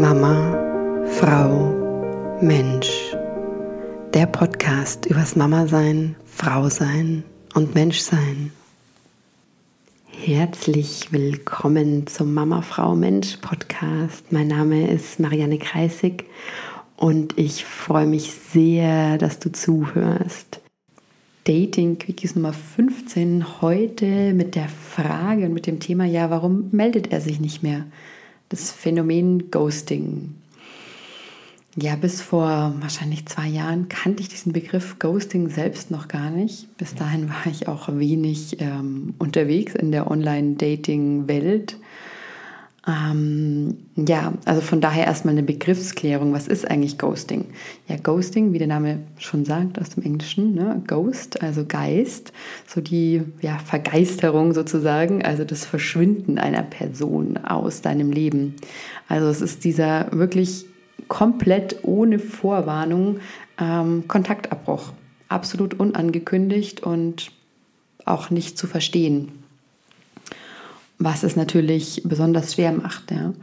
Mama, Frau, Mensch. Der Podcast übers Mama sein, Frau sein und Mensch sein. Herzlich willkommen zum Mama, Frau, Mensch Podcast. Mein Name ist Marianne Kreisig und ich freue mich sehr, dass du zuhörst. Dating Quickies Nummer 15 heute mit der Frage und mit dem Thema, ja, warum meldet er sich nicht mehr? Das Phänomen Ghosting. Ja, bis vor wahrscheinlich zwei Jahren kannte ich diesen Begriff Ghosting selbst noch gar nicht. Bis dahin war ich auch wenig ähm, unterwegs in der Online-Dating-Welt. Ähm, ja, also von daher erstmal eine Begriffsklärung. Was ist eigentlich Ghosting? Ja, Ghosting, wie der Name schon sagt aus dem Englischen, ne? Ghost, also Geist, so die ja, Vergeisterung sozusagen, also das Verschwinden einer Person aus deinem Leben. Also es ist dieser wirklich komplett ohne Vorwarnung ähm, Kontaktabbruch. Absolut unangekündigt und auch nicht zu verstehen was es natürlich besonders schwer macht. Ja.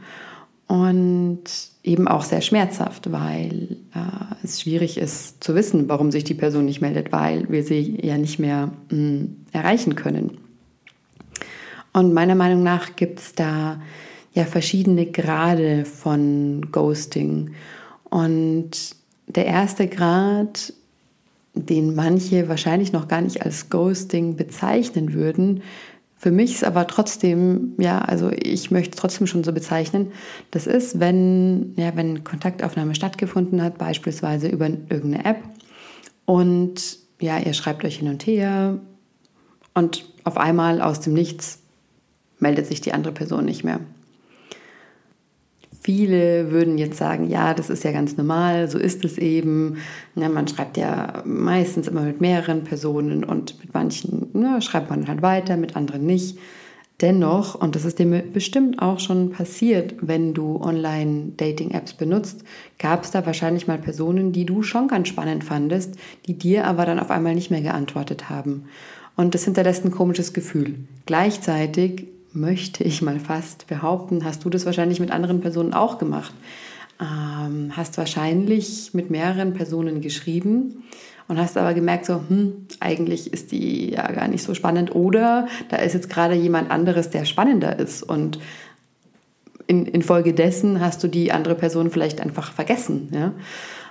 Und eben auch sehr schmerzhaft, weil äh, es schwierig ist zu wissen, warum sich die Person nicht meldet, weil wir sie ja nicht mehr mh, hm, erreichen können. Und meiner Meinung nach gibt es da ja verschiedene Grade von Ghosting. Und der erste Grad, den manche wahrscheinlich noch gar nicht als Ghosting bezeichnen würden, für mich ist aber trotzdem, ja, also ich möchte trotzdem schon so bezeichnen, das ist, wenn, ja, wenn Kontaktaufnahme stattgefunden hat, beispielsweise über irgendeine App und ja, ihr schreibt euch hin und her und auf einmal aus dem Nichts meldet sich die andere Person nicht mehr. Viele würden jetzt sagen, ja, das ist ja ganz normal, so ist es eben. Ja, man schreibt ja meistens immer mit mehreren Personen und mit manchen ja, schreibt man halt weiter, mit anderen nicht. Dennoch, und das ist dir bestimmt auch schon passiert, wenn du Online-Dating-Apps benutzt, gab es da wahrscheinlich mal Personen, die du schon ganz spannend fandest, die dir aber dann auf einmal nicht mehr geantwortet haben. Und das hinterlässt ein komisches Gefühl. Gleichzeitig möchte ich mal fast behaupten, hast du das wahrscheinlich mit anderen Personen auch gemacht. Ähm, hast wahrscheinlich mit mehreren Personen geschrieben und hast aber gemerkt, so, hm, eigentlich ist die ja gar nicht so spannend oder da ist jetzt gerade jemand anderes, der spannender ist und in, infolgedessen hast du die andere Person vielleicht einfach vergessen. Ja?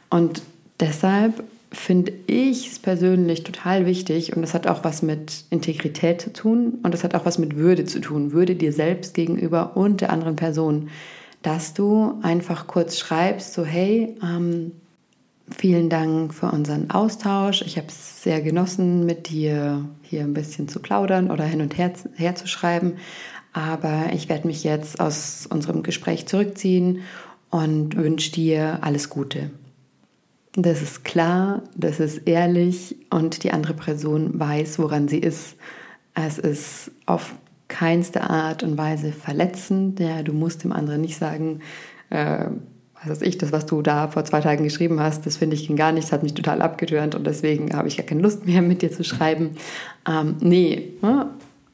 Und deshalb finde ich es persönlich total wichtig und das hat auch was mit Integrität zu tun und das hat auch was mit Würde zu tun, Würde dir selbst gegenüber und der anderen Person, dass du einfach kurz schreibst, so hey, ähm, vielen Dank für unseren Austausch, ich habe es sehr genossen, mit dir hier ein bisschen zu plaudern oder hin und her, her zu schreiben, aber ich werde mich jetzt aus unserem Gespräch zurückziehen und wünsche dir alles Gute. Das ist klar, das ist ehrlich und die andere Person weiß, woran sie ist. Es ist auf keinste Art und Weise verletzend. Ja, du musst dem anderen nicht sagen, äh, was weiß ich, das, was du da vor zwei Tagen geschrieben hast, das finde ich gar nichts, hat mich total abgetürnt und deswegen habe ich gar keine Lust mehr mit dir zu schreiben. Ähm, nee, ne?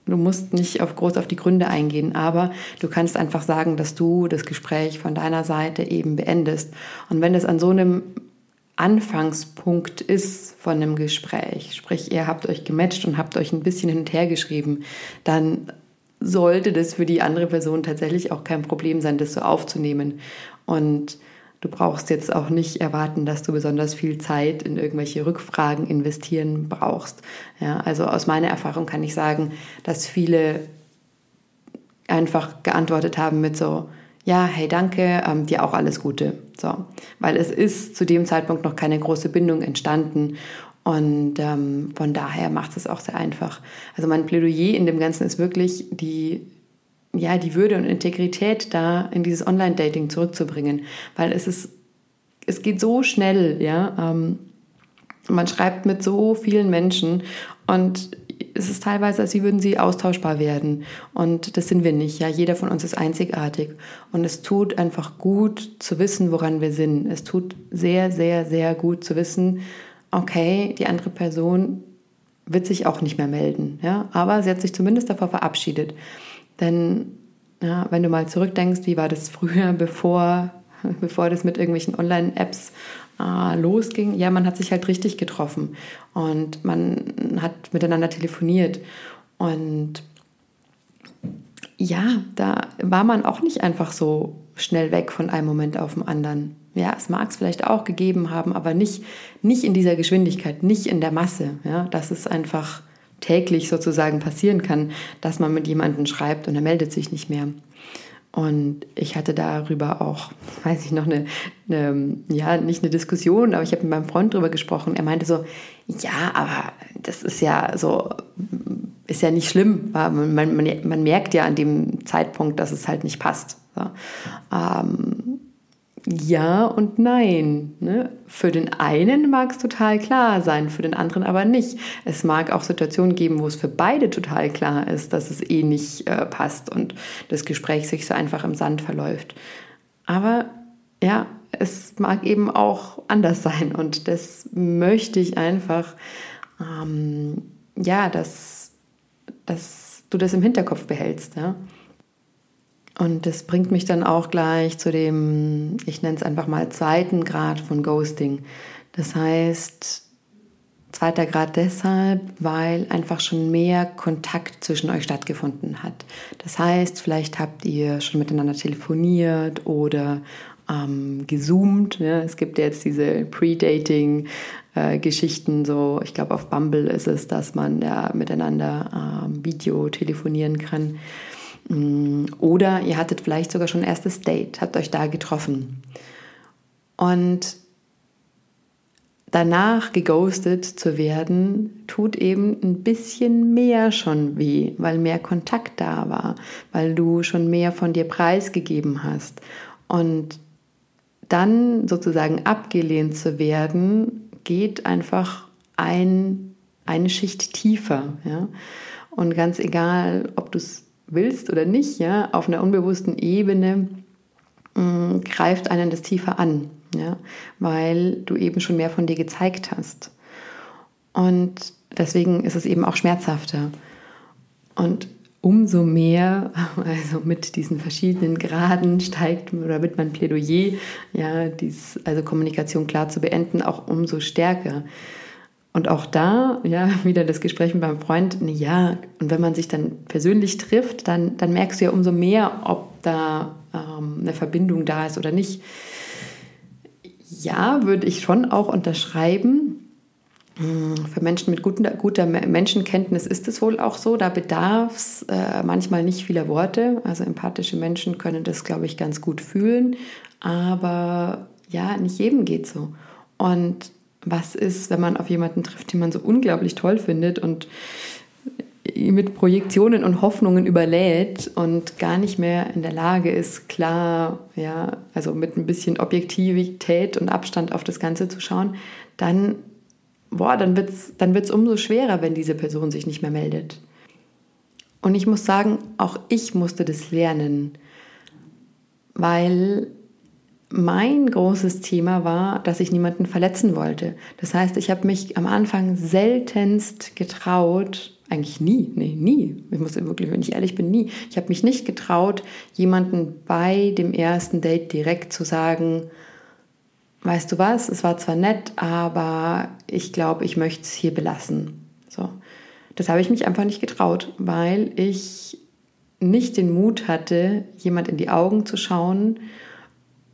Du musst nicht auf groß auf die Gründe eingehen, aber du kannst einfach sagen, dass du das Gespräch von deiner Seite eben beendest. Und wenn es an so einem Anfangspunkt ist von einem Gespräch, sprich ihr habt euch gematcht und habt euch ein bisschen hin und her geschrieben, dann sollte das für die andere Person tatsächlich auch kein Problem sein, das so aufzunehmen. Und du brauchst jetzt auch nicht erwarten, dass du besonders viel Zeit in irgendwelche Rückfragen investieren brauchst. Ja, also aus meiner Erfahrung kann ich sagen, dass viele einfach geantwortet haben mit so, ja, hey, danke, ähm, dir auch alles Gute. So, weil es ist zu dem Zeitpunkt noch keine große Bindung entstanden und ähm, von daher macht es auch sehr einfach. Also mein Plädoyer in dem Ganzen ist wirklich die ja, die Würde und Integrität da in dieses Online-Dating zurückzubringen, weil es ist, es geht so schnell, ja. Ähm, man schreibt mit so vielen Menschen und es ist teilweise, als würden sie austauschbar werden. Und das sind wir nicht. Ja, jeder von uns ist einzigartig. Und es tut einfach gut zu wissen, woran wir sind. Es tut sehr, sehr, sehr gut zu wissen, okay, die andere Person wird sich auch nicht mehr melden. Ja, aber sie hat sich zumindest davor verabschiedet. Denn ja, wenn du mal zurückdenkst, wie war das früher, bevor bevor das mit irgendwelchen Online-Apps äh, losging, ja, man hat sich halt richtig getroffen und man hat miteinander telefoniert. Und ja, da war man auch nicht einfach so schnell weg von einem Moment auf den anderen. Ja, es mag es vielleicht auch gegeben haben, aber nicht, nicht in dieser Geschwindigkeit, nicht in der Masse. Ja, dass es einfach täglich sozusagen passieren kann, dass man mit jemandem schreibt und er meldet sich nicht mehr. Und ich hatte darüber auch, weiß ich noch, eine, eine ja, nicht eine Diskussion, aber ich habe mit meinem Freund darüber gesprochen. Er meinte so, ja, aber das ist ja so, ist ja nicht schlimm. Man, man, man merkt ja an dem Zeitpunkt, dass es halt nicht passt. So. Ähm, ja und nein. Ne? Für den einen mag es total klar sein, für den anderen aber nicht. Es mag auch Situationen geben, wo es für beide total klar ist, dass es eh nicht äh, passt und das Gespräch sich so einfach im Sand verläuft. Aber ja, es mag eben auch anders sein und das möchte ich einfach, ähm, ja, dass, dass du das im Hinterkopf behältst. Ja? Und das bringt mich dann auch gleich zu dem, ich nenne es einfach mal zweiten Grad von Ghosting. Das heißt, zweiter Grad deshalb, weil einfach schon mehr Kontakt zwischen euch stattgefunden hat. Das heißt, vielleicht habt ihr schon miteinander telefoniert oder ähm, gezoomt. Ja? Es gibt jetzt diese Pre-Dating-Geschichten, so ich glaube auf Bumble ist es, dass man ja miteinander ähm, Video telefonieren kann. Mm, oder ihr hattet vielleicht sogar schon erstes Date, habt euch da getroffen. Und danach geghostet zu werden, tut eben ein bisschen mehr schon weh, weil mehr Kontakt da war, weil du schon mehr von dir preisgegeben hast. Und dann sozusagen abgelehnt zu werden, geht einfach ein, eine Schicht tiefer. Ja? Und ganz egal, ob du es willst oder nicht, ja, auf einer unbewussten Ebene mh, mm, greift einen das tiefer an, ja, weil du eben schon mehr von dir gezeigt hast. Und deswegen ist es eben auch schmerzhafter. Und umso mehr, also mit diesen verschiedenen Graden steigt oder wird mein Plädoyer, ja, dies, also Kommunikation klar zu beenden, auch umso stärker. Und auch da, ja, wieder das Gespräch mit meinem Freund, ja, und wenn man sich dann persönlich trifft, dann, dann merkst du ja umso mehr, ob da ähm, eine Verbindung da ist oder nicht. Ja, würde ich schon auch unterschreiben. Hm, für Menschen mit guter, guter Menschenkenntnis ist es wohl auch so. Da bedarf es äh, manchmal nicht vieler Worte. Also empathische Menschen können das, glaube ich, ganz gut fühlen. Aber ja, nicht jedem geht so. Und was ist, wenn man auf jemanden trifft, den man so unglaublich toll findet und mit Projektionen und Hoffnungen überlädt und gar nicht mehr in der Lage ist, klar, ja, also mit ein bisschen Objektivität und Abstand auf das Ganze zu schauen, dann, boah, dann wird es dann wird's umso schwerer, wenn diese Person sich nicht mehr meldet. Und ich muss sagen, auch ich musste das lernen, weil mein großes Thema war, dass ich niemanden verletzen wollte. Das heißt, ich habe mich am Anfang seltenst getraut, eigentlich nie, nee, nie. Ich muss wirklich, wenn ich ehrlich bin, nie. Ich habe mich nicht getraut, jemanden bei dem ersten Date direkt zu sagen, weißt du was, es war zwar nett, aber ich glaube, ich möchte es hier belassen. So. Das habe ich mich einfach nicht getraut, weil ich nicht den Mut hatte, jemand in die Augen zu schauen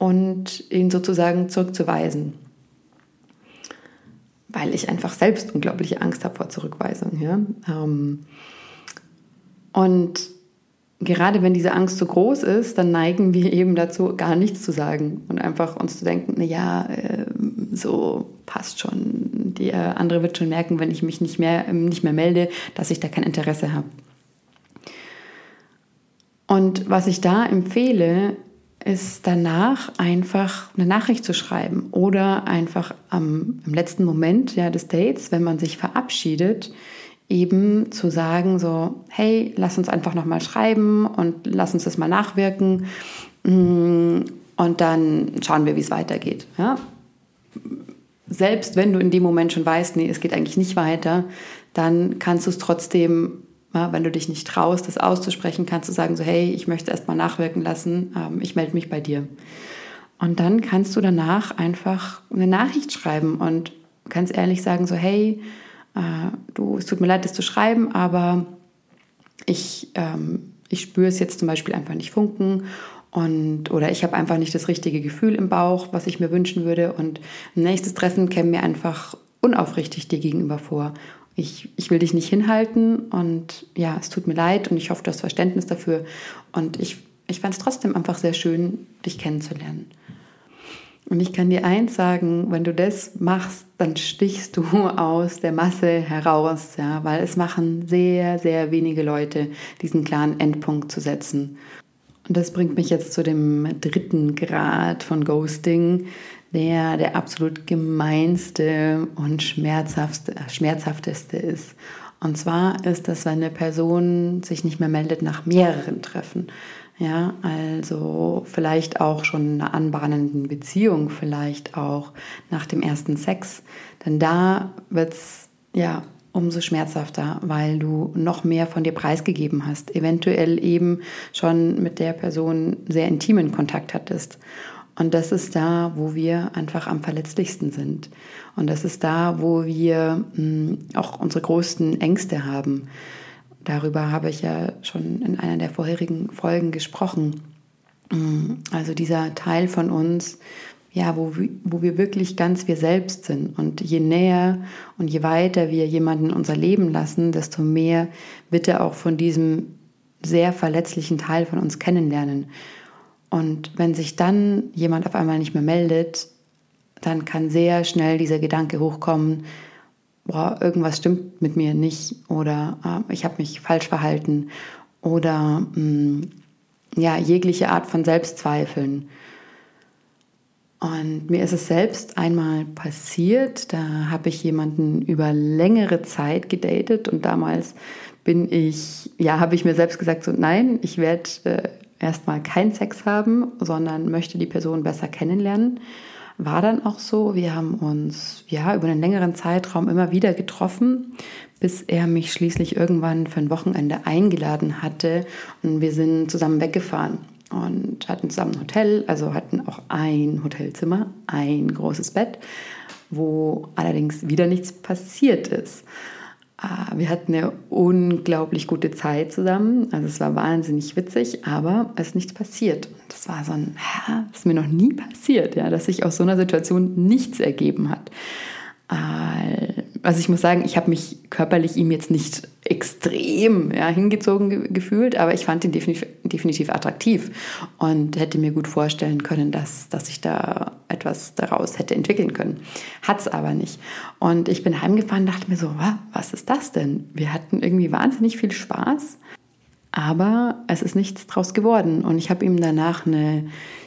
und ihn sozusagen zurückzuweisen. Weil ich einfach selbst unglaubliche Angst habe vor Zurückweisung. Ja? Ähm, und gerade wenn diese Angst so groß ist, dann neigen wir eben dazu, gar nichts zu sagen und einfach uns zu denken, naja, äh, so passt schon. Der andere wird schon merken, wenn ich mich nicht mehr, nicht mehr melde, dass ich da kein Interesse habe. Und was ich da empfehle, ist danach einfach eine Nachricht zu schreiben oder einfach am, im letzten Moment ja, des Dates, wenn man sich verabschiedet, eben zu sagen so, hey, lass uns einfach nochmal schreiben und lass uns das mal nachwirken mm, und dann schauen wir, wie es weitergeht. Ja? Selbst wenn du in dem Moment schon weißt, nee, es geht eigentlich nicht weiter, dann kannst du es trotzdem ja, wenn du dich nicht traust, das auszusprechen, kannst du sagen, so hey, ich möchte erst mal nachwirken lassen, ähm, ich melde mich bei dir. Und dann kannst du danach einfach eine Nachricht schreiben und ganz ehrlich sagen, so hey, äh, du, es tut mir leid, das zu schreiben, aber ich, ähm, ich spüre es jetzt zum Beispiel einfach nicht funken und, oder ich habe einfach nicht das richtige Gefühl im Bauch, was ich mir wünschen würde. Und nächstes Treffen käme mir einfach unaufrichtig dir gegenüber vor. Ich, ich will dich nicht hinhalten und ja, es tut mir leid und ich hoffe, du hast Verständnis dafür. Und ich, ich fand es trotzdem einfach sehr schön, dich kennenzulernen. Und ich kann dir eins sagen, wenn du das machst, dann stichst du aus der Masse heraus, ja, weil es machen sehr, sehr wenige Leute, diesen klaren Endpunkt zu setzen. Und das bringt mich jetzt zu dem dritten Grad von Ghosting, der der absolut gemeinste und schmerzhafteste, schmerzhafteste ist. Und zwar ist das, wenn eine Person sich nicht mehr meldet nach mehreren Treffen. Ja, also vielleicht auch schon einer anbahnenden Beziehung, vielleicht auch nach dem ersten Sex. Denn da wird es ja umso schmerzhafter, weil du noch mehr von dir preisgegeben hast, eventuell eben schon mit der Person sehr intimen Kontakt hattest. Und das ist da, wo wir einfach am verletzlichsten sind. Und das ist da, wo wir mh, hm, auch unsere größten Ängste haben. Darüber habe ich ja schon in einer der vorherigen Folgen gesprochen. Mm, also dieser Teil von uns, ja, wo, wo wir wirklich ganz wir selbst sind. Und je näher und je weiter wir jemanden unser Leben lassen, desto mehr wird er auch von diesem sehr verletzlichen Teil von uns kennenlernen. Und wenn sich dann jemand auf einmal nicht mehr meldet, dann kann sehr schnell dieser Gedanke hochkommen, boah, irgendwas stimmt mit mir nicht oder äh, ich habe mich falsch verhalten oder mh, mm, ja, jegliche Art von Selbstzweifeln. Und mir ist es selbst einmal passiert, da habe ich jemanden über längere Zeit gedatet und damals bin ich, ja, habe ich mir selbst gesagt, so nein, ich werde äh, erstmal keinen Sex haben, sondern möchte die Person besser kennenlernen war dann auch so. Wir haben uns ja über einen längeren Zeitraum immer wieder getroffen, bis er mich schließlich irgendwann für ein Wochenende eingeladen hatte und wir sind zusammen weggefahren und hatten zusammen ein Hotel, also hatten auch ein Hotelzimmer, ein großes Bett, wo allerdings wieder nichts passiert ist. Ah, wir hatten eine unglaublich gute Zeit zusammen. Also es war wahnsinnig witzig, aber es ist nichts passiert. Das war so ein, das ist mir noch nie passiert, ja, dass sich aus so einer Situation nichts ergeben hat. Also ich muss sagen, ich habe mich körperlich ihm jetzt nicht extrem ja, hingezogen ge gefühlt, aber ich fand ihn definitiv, definitiv, attraktiv und hätte mir gut vorstellen können, dass, dass ich da etwas daraus hätte entwickeln können. Hat es aber nicht. Und ich bin heimgefahren und dachte mir so, was ist das denn? Wir hatten irgendwie wahnsinnig viel Spaß, aber es ist nichts draus geworden. Und ich habe ihm danach eine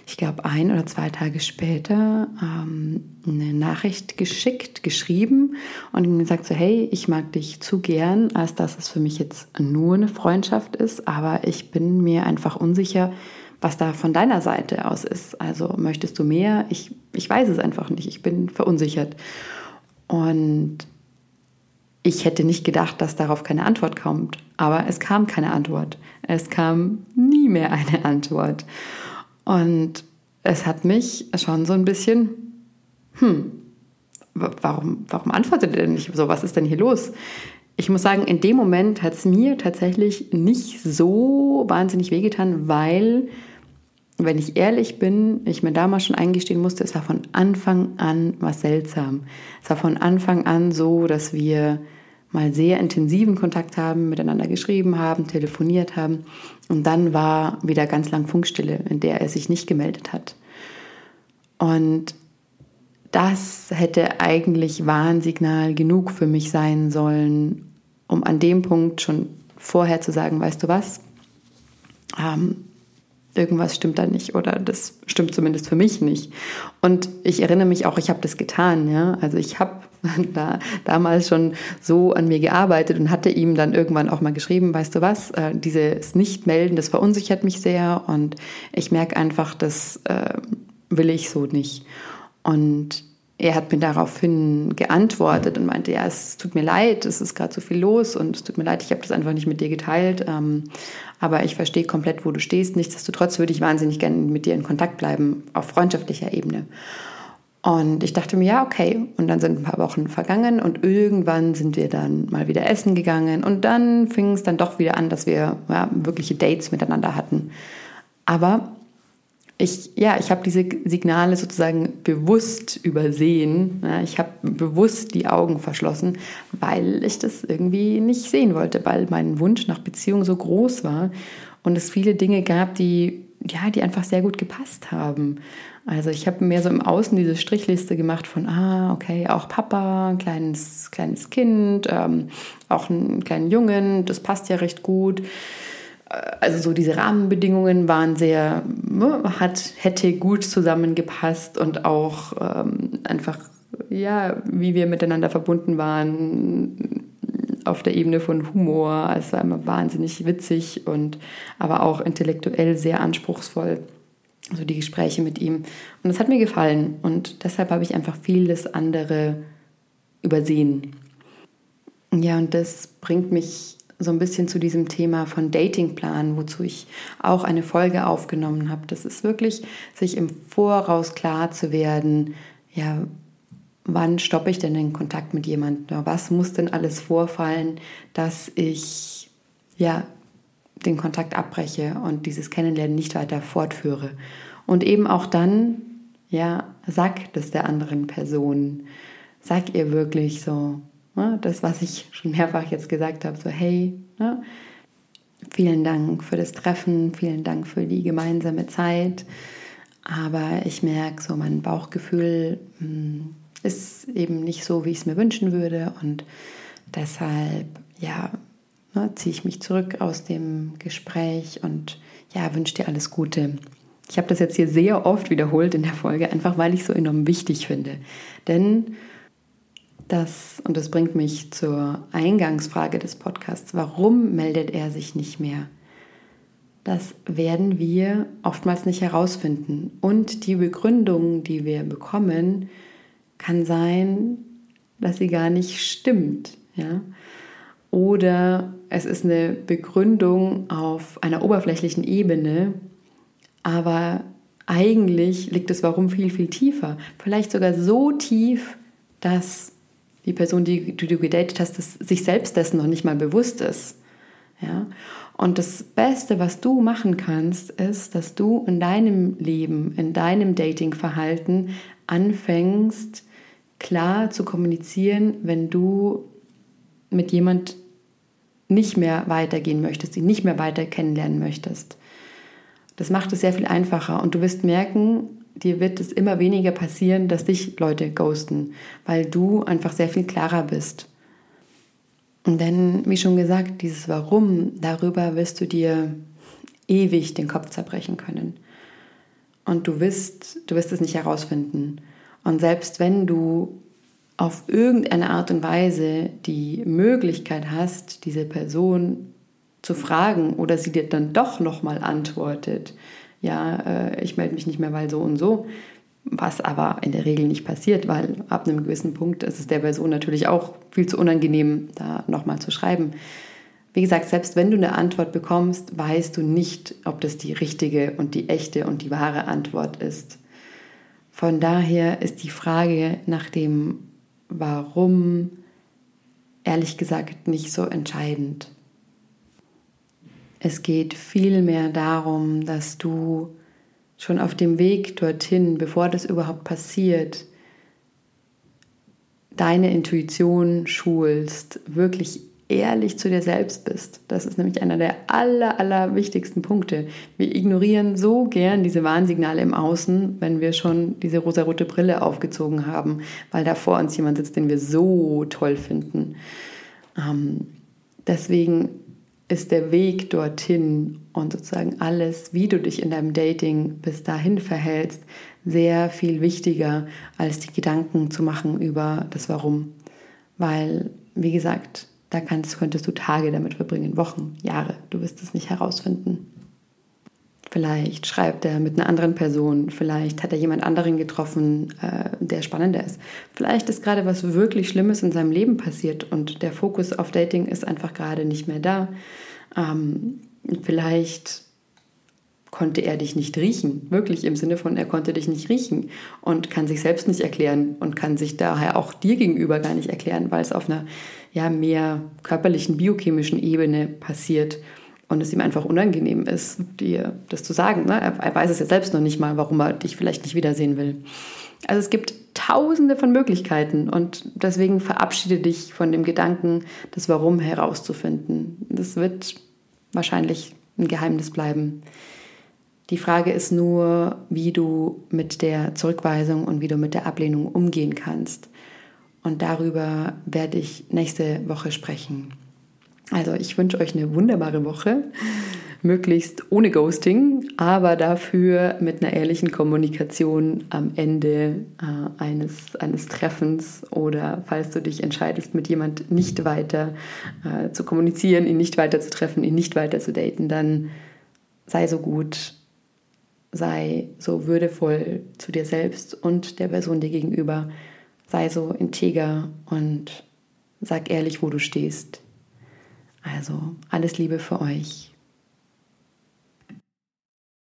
ich glaube, ein oder zwei Tage später ähm, eine Nachricht geschickt, geschrieben und ihm gesagt so, hey, ich mag dich zu gern, als dass es für mich jetzt nur eine Freundschaft ist, aber ich bin mir einfach unsicher, was da von deiner Seite aus ist. Also möchtest du mehr? Ich, ich weiß es einfach nicht, ich bin verunsichert. Und ich hätte nicht gedacht, dass darauf keine Antwort kommt. Aber es kam keine Antwort. Es kam nie mehr eine Antwort. Und es hat mich schon so ein bisschen, hm, warum, warum antwortet er denn nicht so? Was ist denn hier los? Ich muss sagen, in dem Moment hat es mir tatsächlich nicht so wahnsinnig wehgetan, weil, wenn ich ehrlich bin, ich mir damals schon eingestehen musste, es war von Anfang an was seltsam. Es war von Anfang an so, dass wir mal sehr intensiven Kontakt haben, miteinander geschrieben haben, telefoniert haben. Und dann war wieder ganz lang Funkstille, in der er sich nicht gemeldet hat. Und das hätte eigentlich Warnsignal genug für mich sein sollen, um an dem Punkt schon vorher zu sagen, weißt du was, ähm, irgendwas stimmt da nicht oder das stimmt zumindest für mich nicht. Und ich erinnere mich auch, ich habe das getan, ja. Also ich habe da damals schon so an mir gearbeitet und hatte ihm dann irgendwann auch mal geschrieben, weißt du was, äh, dieses Nicht-Melden, das verunsichert mich sehr und ich merke einfach, das äh, will ich so nicht. Und er hat mir daraufhin geantwortet und meinte, ja, es tut mir leid, es ist gerade so viel los und es tut mir leid, ich habe das einfach nicht mit dir geteilt. Ähm, aber ich verstehe komplett, wo du stehst. Nichtsdestotrotz würde ich wahnsinnig gerne mit dir in Kontakt bleiben, auf freundschaftlicher Ebene. Und ich dachte mir, ja, okay. Und dann sind ein paar Wochen vergangen und irgendwann sind wir dann mal wieder essen gegangen. Und dann fing es dann doch wieder an, dass wir ja, wirkliche Dates miteinander hatten. Aber ich, ja, ich habe diese Signale sozusagen bewusst übersehen. Ich habe bewusst die Augen verschlossen, weil ich das irgendwie nicht sehen wollte, weil mein Wunsch nach Beziehung so groß war und es viele Dinge gab, die, ja, die einfach sehr gut gepasst haben. Also ich habe mehr so im Außen diese Strichliste gemacht von, ah, okay, auch Papa, ein kleines, kleines Kind, ähm, auch einen kleinen Jungen, das passt ja recht gut also so diese Rahmenbedingungen waren sehr, ne, hat, hätte gut zusammengepasst und auch ähm, einfach, ja, wie wir miteinander verbunden waren auf der Ebene von Humor. Es war immer wahnsinnig witzig und aber auch intellektuell sehr anspruchsvoll. So die Gespräche mit ihm. Und das hat mir gefallen und deshalb habe ich einfach vieles andere übersehen. Ja, und das bringt mich so ein bisschen zu diesem Thema von Datingplan, wozu ich auch eine Folge aufgenommen habe. Das ist wirklich, sich im Voraus klar zu werden, ja, wann stoppe ich denn den Kontakt mit jemandem? Was muss denn alles vorfallen, dass ich ja den Kontakt abbreche und dieses Kennenlernen nicht weiter fortführe? Und eben auch dann, ja, sag das der anderen Person. Sag ihr wirklich so? Das, was ich schon mehrfach jetzt gesagt habe, so hey, ne? vielen Dank für das Treffen, vielen Dank für die gemeinsame Zeit. Aber ich merke, so mein Bauchgefühl mh, hm, ist eben nicht so, wie ich es mir wünschen würde. Und deshalb, ja, ne, ziehe ich mich zurück aus dem Gespräch und ja, wünsche dir alles Gute. Ich habe das jetzt hier sehr oft wiederholt in der Folge, einfach weil ich es so enorm wichtig finde. Denn das, und das bringt mich zur Eingangsfrage des Podcasts, warum meldet er sich nicht mehr? Das werden wir oftmals nicht herausfinden. Und die Begründung, die wir bekommen, kann sein, dass sie gar nicht stimmt. Ja? Oder es ist eine Begründung auf einer oberflächlichen Ebene, aber eigentlich liegt das Warum viel, viel tiefer. Vielleicht sogar so tief, dass die Person, die, die du gedatet hast, das, sich selbst dessen noch nicht mal bewusst ist. Ja? Und das Beste, was du machen kannst, ist, dass du in deinem Leben, in deinem Datingverhalten anfängst, klar zu kommunizieren, wenn du mit jemand nicht mehr weitergehen möchtest, ihn nicht mehr weiter kennenlernen möchtest. Das macht es sehr viel einfacher und du wirst merken, dir wird es immer weniger passieren, dass dich Leute ghosten, weil du einfach sehr viel klarer bist. Und denn, wie schon gesagt, dieses Warum, darüber wirst du dir ewig den Kopf zerbrechen können. Und du wirst, du wirst es nicht herausfinden. Und selbst wenn du auf irgendeine Art und Weise die Möglichkeit hast, diese Person zu fragen oder sie dir dann doch nochmal antwortet, ja, äh, ich melde mich nicht mehr, weil so und so. Was aber in der Regel nicht passiert, weil ab einem gewissen Punkt ist es der Person natürlich auch viel zu unangenehm, da nochmal zu schreiben. Wie gesagt, selbst wenn du eine Antwort bekommst, weißt du nicht, ob das die richtige und die echte und die wahre Antwort ist. Von daher ist die Frage nach dem Warum ehrlich gesagt nicht so entscheidend. Es geht vielmehr darum, dass du schon auf dem Weg dorthin, bevor das überhaupt passiert, deine Intuition schulst, wirklich ehrlich zu dir selbst bist. Das ist nämlich einer der aller, aller wichtigsten Punkte. Wir ignorieren so gern diese Warnsignale im Außen, wenn wir schon diese rosarote Brille aufgezogen haben, weil da vor uns jemand sitzt, den wir so toll finden. Ähm, deswegen ist der Weg dorthin und sozusagen alles, wie du dich in deinem Dating bis dahin verhältst, sehr viel wichtiger, als die Gedanken zu machen über das Warum. Weil, wie gesagt, da kannst, könntest du Tage damit verbringen, Wochen, Jahre. Du wirst es nicht herausfinden. Vielleicht schreibt er mit einer anderen Person, vielleicht hat er jemand anderen getroffen, äh, der spannender ist. Vielleicht ist gerade was wirklich Schlimmes in seinem Leben passiert und der Fokus auf Dating ist einfach gerade nicht mehr da. Ähm, vielleicht konnte er dich nicht riechen, wirklich im Sinne von, er konnte dich nicht riechen und kann sich selbst nicht erklären und kann sich daher auch dir gegenüber gar nicht erklären, weil es auf einer ja, mehr körperlichen, biochemischen Ebene passiert und es ihm einfach unangenehm ist, dir das zu sagen. Ne? Er, er weiß es ja selbst noch nicht mal, warum er dich vielleicht nicht wiedersehen will. Also es gibt tausende von Möglichkeiten und deswegen verabschiede dich von dem Gedanken, das Warum herauszufinden. Das wird wahrscheinlich ein Geheimnis bleiben. Die Frage ist nur, wie du mit der Zurückweisung und wie du mit der Ablehnung umgehen kannst. Und darüber werde ich nächste Woche sprechen. Also ich wünsche euch eine wunderbare Woche, möglichst ohne Ghosting, aber dafür mit einer ehrlichen Kommunikation am Ende äh, eines, eines Treffens oder falls du dich entscheidest, mit jemand nicht weiter äh, zu kommunizieren, ihn nicht weiter zu treffen, ihn nicht weiter zu daten, dann sei so gut sei so würdevoll zu dir selbst und der Person dir gegenüber, sei so integer und sag ehrlich, wo du stehst. Also alles Liebe für euch.